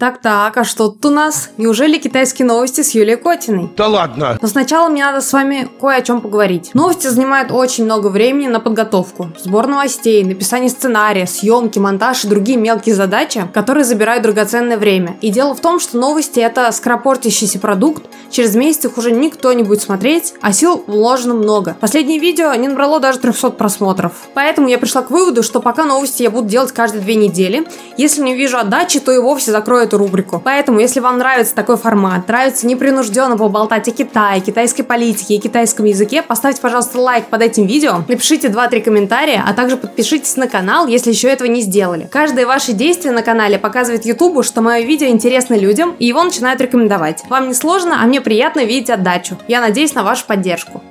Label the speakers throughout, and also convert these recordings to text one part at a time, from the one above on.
Speaker 1: Так-так, а что тут у нас? Неужели китайские новости с Юлией Котиной?
Speaker 2: Да ладно!
Speaker 1: Но сначала мне надо с вами кое о чем поговорить. Новости занимают очень много времени на подготовку, сбор новостей, написание сценария, съемки, монтаж и другие мелкие задачи, которые забирают драгоценное время. И дело в том, что новости это скоропортящийся продукт, через месяц их уже никто не будет смотреть, а сил вложено много. Последнее видео не набрало даже 300 просмотров. Поэтому я пришла к выводу, что пока новости я буду делать каждые две недели, если не вижу отдачи, то и вовсе закрою эту рубрику. Поэтому, если вам нравится такой формат, нравится непринужденно поболтать о Китае, китайской политике и китайском языке, поставьте, пожалуйста, лайк под этим видео, напишите 2-3 комментария, а также подпишитесь на канал, если еще этого не сделали. Каждое ваше действие на канале показывает YouTube, что мое видео интересно людям, и его начинают рекомендовать. Вам не сложно, а мне приятно видеть отдачу. Я надеюсь на вашу поддержку.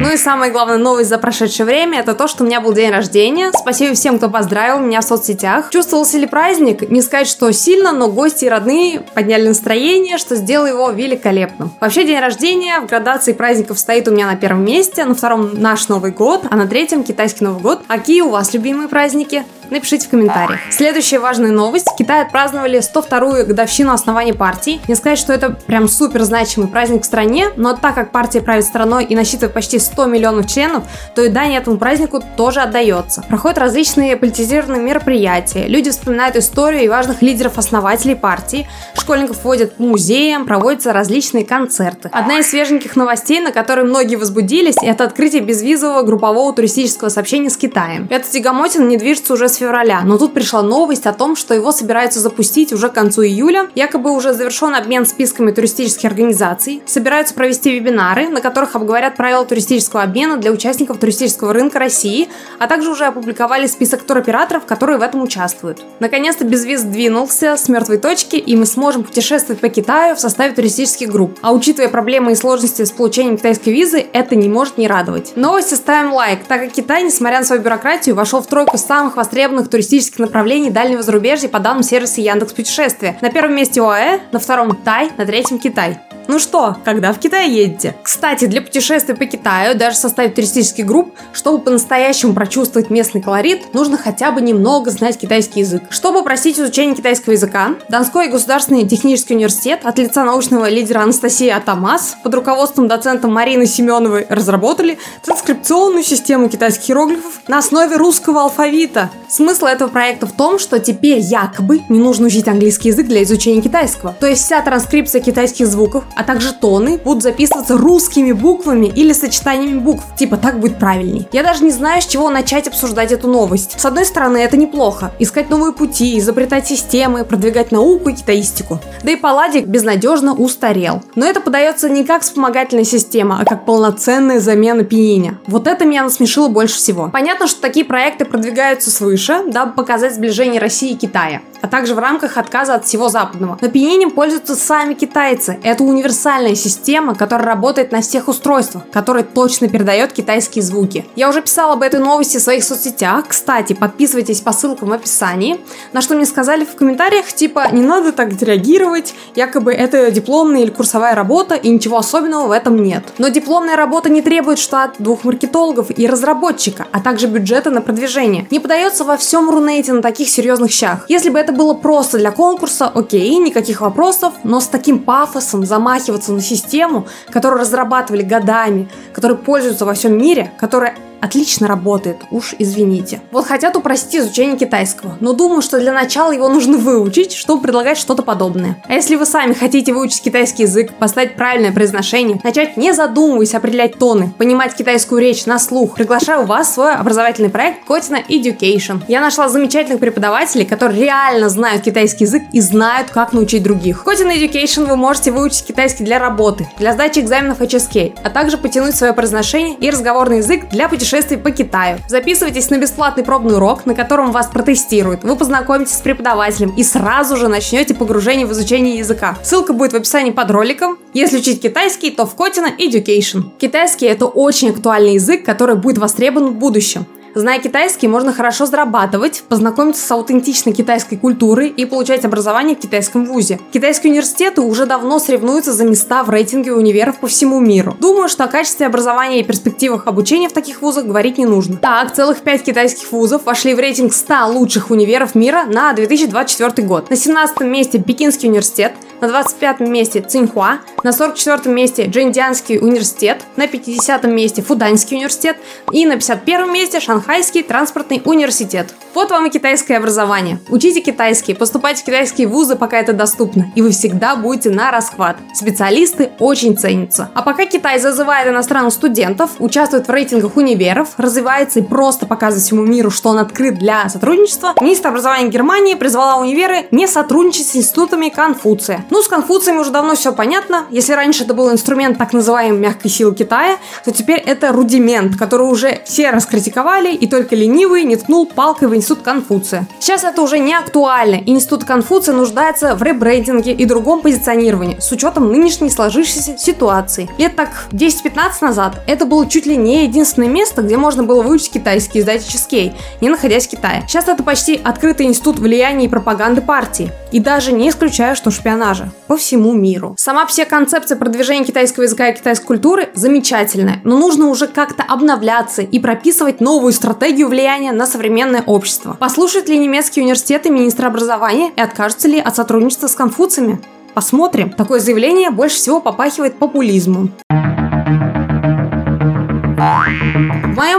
Speaker 1: Ну и самая главная новость за прошедшее время это то, что у меня был день рождения. Спасибо всем, кто поздравил меня в соцсетях. Чувствовался ли праздник? Не сказать, что сильно, но гости и родные подняли настроение, что сделало его великолепным. Вообще день рождения в градации праздников стоит у меня на первом месте, на втором наш Новый год, а на третьем китайский Новый год. А какие у вас любимые праздники? Напишите в комментариях. Следующая важная новость. В Китае отпраздновали 102-ю годовщину основания партии. Не сказать, что это прям супер значимый праздник в стране, но так как партия правит страной и насчитывает почти 100 миллионов членов, то и дань этому празднику тоже отдается. Проходят различные политизированные мероприятия, люди вспоминают историю и важных лидеров-основателей партии, школьников водят по музеям, проводятся различные концерты. Одна из свеженьких новостей, на которые многие возбудились, это открытие безвизового группового туристического сообщения с Китаем. Эта тягомотина не движется уже с февраля, но тут пришла новость о том, что его собираются запустить уже к концу июля. Якобы уже завершен обмен списками туристических организаций. Собираются провести вебинары, на которых обговорят правила туристического обмена для участников туристического рынка России, а также уже опубликовали список туроператоров, которые в этом участвуют. Наконец-то безвиз двинулся с мертвой точки, и мы сможем путешествовать по Китаю в составе туристических групп. А учитывая проблемы и сложности с получением китайской визы, это не может не радовать. Новости ставим лайк, так как Китай, несмотря на свою бюрократию, вошел в тройку самых востребованных востребованных туристических направлений дальнего зарубежья по данным сервиса Яндекс Путешествия. На первом месте ОАЭ, на втором Тай, на третьем Китай. Ну что, когда в Китай едете? Кстати, для путешествий по Китаю, даже составить туристических групп, чтобы по-настоящему прочувствовать местный колорит, нужно хотя бы немного знать китайский язык. Чтобы просить изучение китайского языка, Донской государственный технический университет от лица научного лидера Анастасии Атамас под руководством доцента Марины Семеновой разработали транскрипционную систему китайских иероглифов на основе русского алфавита. Смысл этого проекта в том, что теперь якобы не нужно учить английский язык для изучения китайского. То есть вся транскрипция китайских звуков а также тоны будут записываться русскими буквами или сочетаниями букв. Типа так будет правильней. Я даже не знаю, с чего начать обсуждать эту новость. С одной стороны, это неплохо. Искать новые пути, изобретать системы, продвигать науку и китаистику. Да и Палладик безнадежно устарел. Но это подается не как вспомогательная система, а как полноценная замена пининя. Вот это меня насмешило больше всего. Понятно, что такие проекты продвигаются свыше, дабы показать сближение России и Китая а также в рамках отказа от всего западного. Но пиенинем пользуются сами китайцы. Это универсальная система, которая работает на всех устройствах, которая точно передает китайские звуки. Я уже писала об этой новости в своих соцсетях. Кстати, подписывайтесь по ссылкам в описании. На что мне сказали в комментариях, типа, не надо так реагировать, якобы это дипломная или курсовая работа, и ничего особенного в этом нет. Но дипломная работа не требует штат двух маркетологов и разработчика, а также бюджета на продвижение. Не подается во всем Рунете на таких серьезных щах. Если бы это это было просто для конкурса, окей, никаких вопросов, но с таким пафосом замахиваться на систему, которую разрабатывали годами, которой пользуются во всем мире, которая отлично работает, уж извините. Вот хотят упростить изучение китайского, но думаю, что для начала его нужно выучить, чтобы предлагать что-то подобное. А если вы сами хотите выучить китайский язык, поставить правильное произношение, начать не задумываясь определять тоны, понимать китайскую речь на слух, приглашаю вас в свой образовательный проект Котина Education. Я нашла замечательных преподавателей, которые реально знают китайский язык и знают, как научить других. Котина Education вы можете выучить китайский для работы, для сдачи экзаменов HSK, а также потянуть свое произношение и разговорный язык для путешествий путешествий по Китаю. Записывайтесь на бесплатный пробный урок, на котором вас протестируют. Вы познакомитесь с преподавателем и сразу же начнете погружение в изучение языка. Ссылка будет в описании под роликом. Если учить китайский, то в Котина Education. Китайский это очень актуальный язык, который будет востребован в будущем. Зная китайский, можно хорошо зарабатывать, познакомиться с аутентичной китайской культурой и получать образование в китайском вузе. Китайские университеты уже давно соревнуются за места в рейтинге универов по всему миру. Думаю, что о качестве образования и перспективах обучения в таких вузах говорить не нужно. Так, целых пять китайских вузов вошли в рейтинг 100 лучших универов мира на 2024 год. На 17 месте Пекинский университет, на 25 месте Цинхуа, на 44 месте Джиндианский университет, на 50 месте Фуданский университет и на 51 месте Шанхайский транспортный университет. Вот вам и китайское образование. Учите китайский, поступайте в китайские вузы, пока это доступно, и вы всегда будете на расхват. Специалисты очень ценятся. А пока Китай зазывает иностранных студентов, участвует в рейтингах универов, развивается и просто показывает всему миру, что он открыт для сотрудничества, министр образования Германии призвала универы не сотрудничать с институтами Конфуция. Ну, с Конфуциями уже давно все понятно. Если раньше это был инструмент так называемой мягкой силы Китая, то теперь это рудимент, который уже все раскритиковали, и только ленивый не ткнул палкой в институт Конфуция. Сейчас это уже не актуально, институт Конфуция нуждается в ребрендинге и другом позиционировании с учетом нынешней сложившейся ситуации. Лет так 10-15 назад это было чуть ли не единственное место, где можно было выучить китайский и сдать HSK, не находясь в Китае. Сейчас это почти открытый институт влияния и пропаганды партии. И даже не исключаю, что шпионажа по всему миру. Сама вся концепция продвижения китайского языка и китайской культуры замечательная, но нужно уже как-то обновляться и прописывать новую стратегию влияния на современное общество. Послушают ли немецкие университеты министра образования и откажутся ли от сотрудничества с конфуциями? Посмотрим. Такое заявление больше всего попахивает популизмом.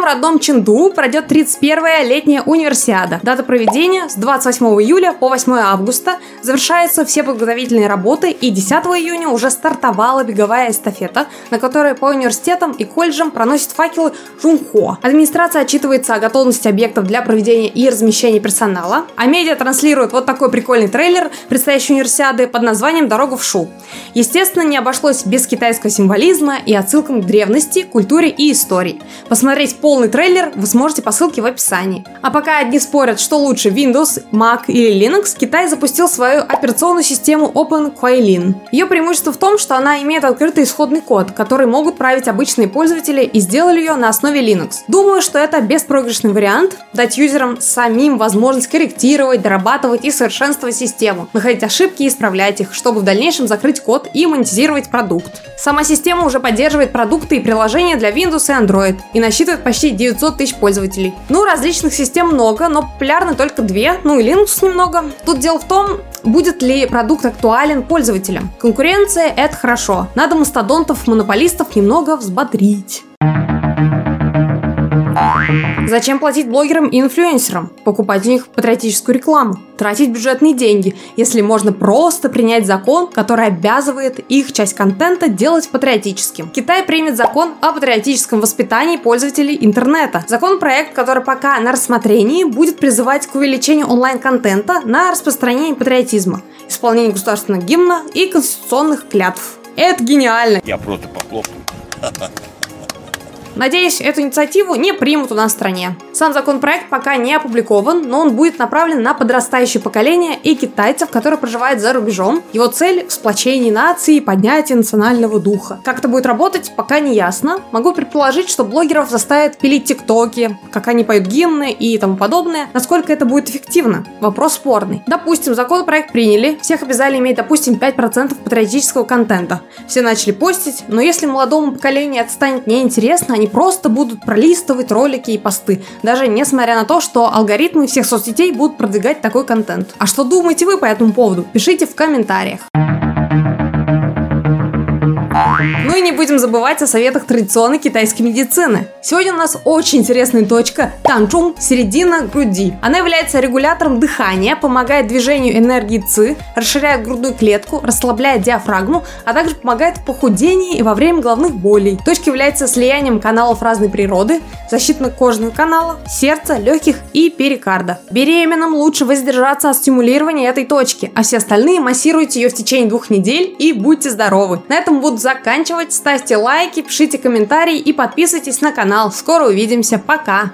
Speaker 1: Моем родном Ченду пройдет 31-я летняя универсиада. Дата проведения с 28 июля по 8 августа. Завершаются все подготовительные работы и 10 июня уже стартовала беговая эстафета, на которой по университетам и колледжам проносят факелы Жунхо. Администрация отчитывается о готовности объектов для проведения и размещения персонала, а медиа транслирует вот такой прикольный трейлер предстоящей универсиады под названием «Дорога в Шу». Естественно, не обошлось без китайского символизма и отсылкам к древности, культуре и истории. Посмотреть полный трейлер вы сможете по ссылке в описании. А пока одни спорят, что лучше Windows, Mac или Linux, Китай запустил свою операционную систему OpenQuailin. Ее преимущество в том, что она имеет открытый исходный код, который могут править обычные пользователи и сделали ее на основе Linux. Думаю, что это беспроигрышный вариант, дать юзерам самим возможность корректировать, дорабатывать и совершенствовать систему, находить ошибки и исправлять их, чтобы в дальнейшем закрыть код и монетизировать продукт. Сама система уже поддерживает продукты и приложения для Windows и Android и насчитывает почти 900 тысяч пользователей. Ну, различных систем много, но популярны только две, ну и Linux немного. Тут дело в том, будет ли продукт актуален пользователям. Конкуренция – это хорошо. Надо мастодонтов-монополистов немного взбодрить. Зачем платить блогерам и инфлюенсерам? Покупать у них патриотическую рекламу? Тратить бюджетные деньги, если можно просто принять закон, который обязывает их часть контента делать патриотическим. Китай примет закон о патриотическом воспитании пользователей интернета. Законопроект, который пока на рассмотрении, будет призывать к увеличению онлайн-контента на распространение патриотизма, исполнение государственного гимна и конституционных клятв. Это гениально!
Speaker 2: Я просто похлопаю.
Speaker 1: Надеюсь, эту инициативу не примут у нас в стране. Сам законопроект пока не опубликован, но он будет направлен на подрастающее поколение и китайцев, которые проживают за рубежом. Его цель – сплочение нации и поднятие национального духа. Как это будет работать, пока не ясно. Могу предположить, что блогеров заставят пилить тиктоки, как они поют гимны и тому подобное. Насколько это будет эффективно? Вопрос спорный. Допустим, законопроект приняли, всех обязали иметь, допустим, 5% патриотического контента. Все начали постить, но если молодому поколению это станет неинтересно, они просто будут пролистывать ролики и посты, даже несмотря на то, что алгоритмы всех соцсетей будут продвигать такой контент. А что думаете вы по этому поводу? Пишите в комментариях. Ну и не будем забывать о советах традиционной китайской медицины. Сегодня у нас очень интересная точка – танчун, середина груди. Она является регулятором дыхания, помогает движению энергии ЦИ, расширяет грудную клетку, расслабляет диафрагму, а также помогает в похудении и во время головных болей. Точка является слиянием каналов разной природы, защитно-кожного канала, сердца, легких и перикарда. Беременным лучше воздержаться от стимулирования этой точки, а все остальные массируйте ее в течение двух недель и будьте здоровы. На этом буду заканчивать. Ставьте лайки, пишите комментарии и подписывайтесь на канал. Скоро увидимся. Пока!